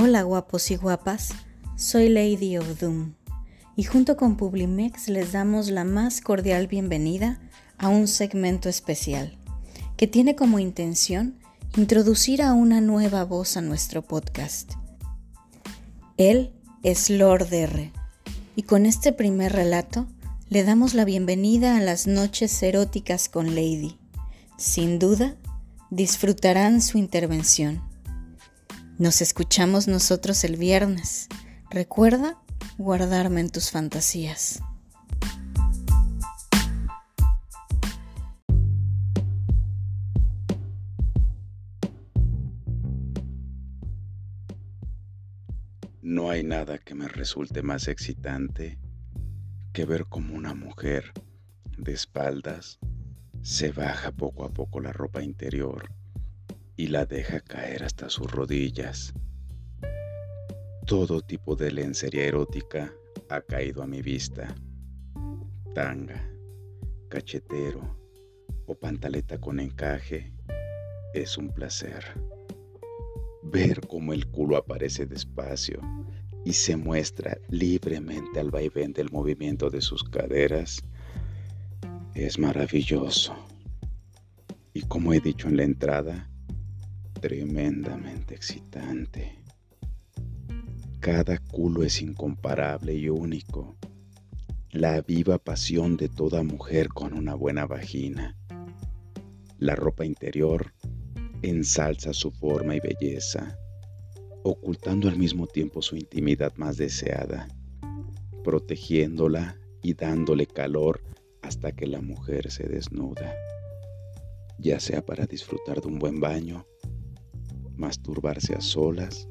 Hola guapos y guapas, soy Lady of Doom y junto con Publimex les damos la más cordial bienvenida a un segmento especial que tiene como intención introducir a una nueva voz a nuestro podcast. Él es Lord R y con este primer relato le damos la bienvenida a las noches eróticas con Lady. Sin duda, disfrutarán su intervención. Nos escuchamos nosotros el viernes. Recuerda guardarme en tus fantasías. No hay nada que me resulte más excitante que ver como una mujer de espaldas se baja poco a poco la ropa interior y la deja caer hasta sus rodillas. Todo tipo de lencería erótica ha caído a mi vista. Tanga, cachetero o pantaleta con encaje es un placer. Ver cómo el culo aparece despacio y se muestra libremente al vaivén del movimiento de sus caderas es maravilloso. Y como he dicho en la entrada, tremendamente excitante. Cada culo es incomparable y único, la viva pasión de toda mujer con una buena vagina. La ropa interior ensalza su forma y belleza, ocultando al mismo tiempo su intimidad más deseada, protegiéndola y dándole calor hasta que la mujer se desnuda, ya sea para disfrutar de un buen baño, masturbarse a solas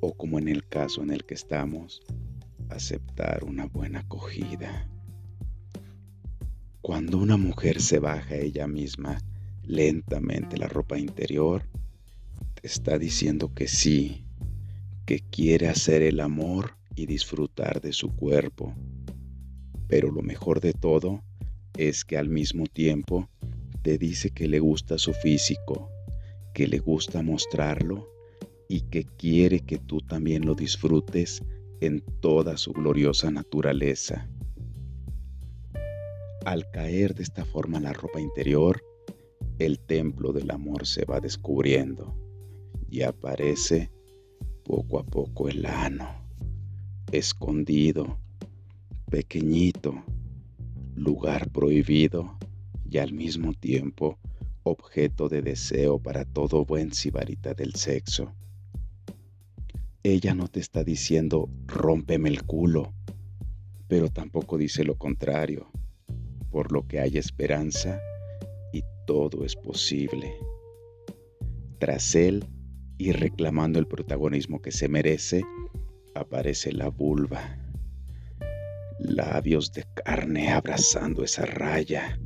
o como en el caso en el que estamos, aceptar una buena acogida. Cuando una mujer se baja ella misma lentamente la ropa interior, te está diciendo que sí, que quiere hacer el amor y disfrutar de su cuerpo. Pero lo mejor de todo es que al mismo tiempo te dice que le gusta su físico, que le gusta mostrarlo y que quiere que tú también lo disfrutes en toda su gloriosa naturaleza. Al caer de esta forma la ropa interior, el templo del amor se va descubriendo y aparece poco a poco el ano, escondido, pequeñito, lugar prohibido y al mismo tiempo objeto de deseo para todo buen sibarita del sexo. Ella no te está diciendo rómpeme el culo, pero tampoco dice lo contrario, por lo que hay esperanza y todo es posible. Tras él, y reclamando el protagonismo que se merece, aparece la vulva. Labios de carne abrazando esa raya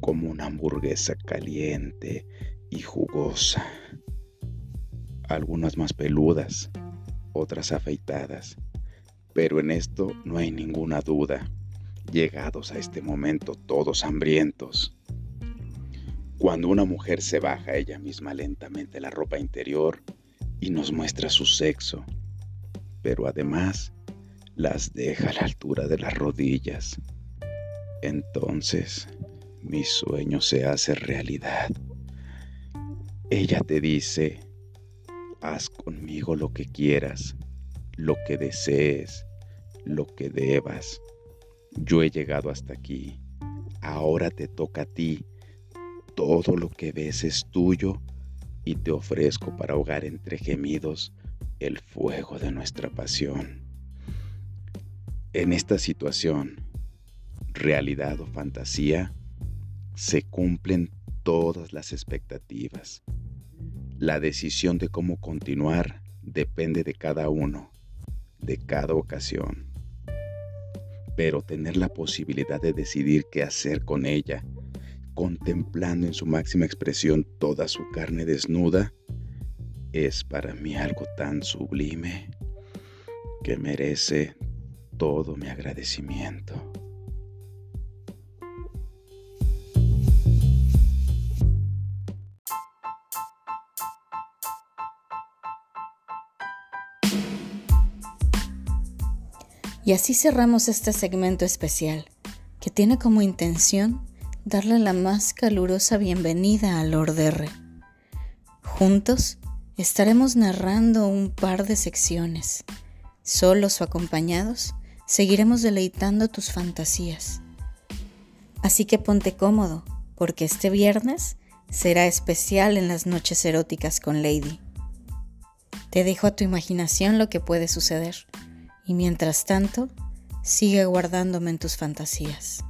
como una hamburguesa caliente y jugosa. Algunas más peludas, otras afeitadas. Pero en esto no hay ninguna duda. Llegados a este momento todos hambrientos. Cuando una mujer se baja ella misma lentamente la ropa interior y nos muestra su sexo, pero además las deja a la altura de las rodillas. Entonces mi sueño se hace realidad. Ella te dice, haz conmigo lo que quieras, lo que desees, lo que debas. Yo he llegado hasta aquí. Ahora te toca a ti. Todo lo que ves es tuyo y te ofrezco para ahogar entre gemidos el fuego de nuestra pasión. En esta situación, realidad o fantasía, se cumplen todas las expectativas. La decisión de cómo continuar depende de cada uno, de cada ocasión. Pero tener la posibilidad de decidir qué hacer con ella, contemplando en su máxima expresión toda su carne desnuda, es para mí algo tan sublime que merece todo mi agradecimiento. Y así cerramos este segmento especial, que tiene como intención darle la más calurosa bienvenida a Lord R. Juntos estaremos narrando un par de secciones. Solos o acompañados, seguiremos deleitando tus fantasías. Así que ponte cómodo, porque este viernes será especial en las noches eróticas con Lady. Te dejo a tu imaginación lo que puede suceder y mientras tanto, sigue guardándome en tus fantasías.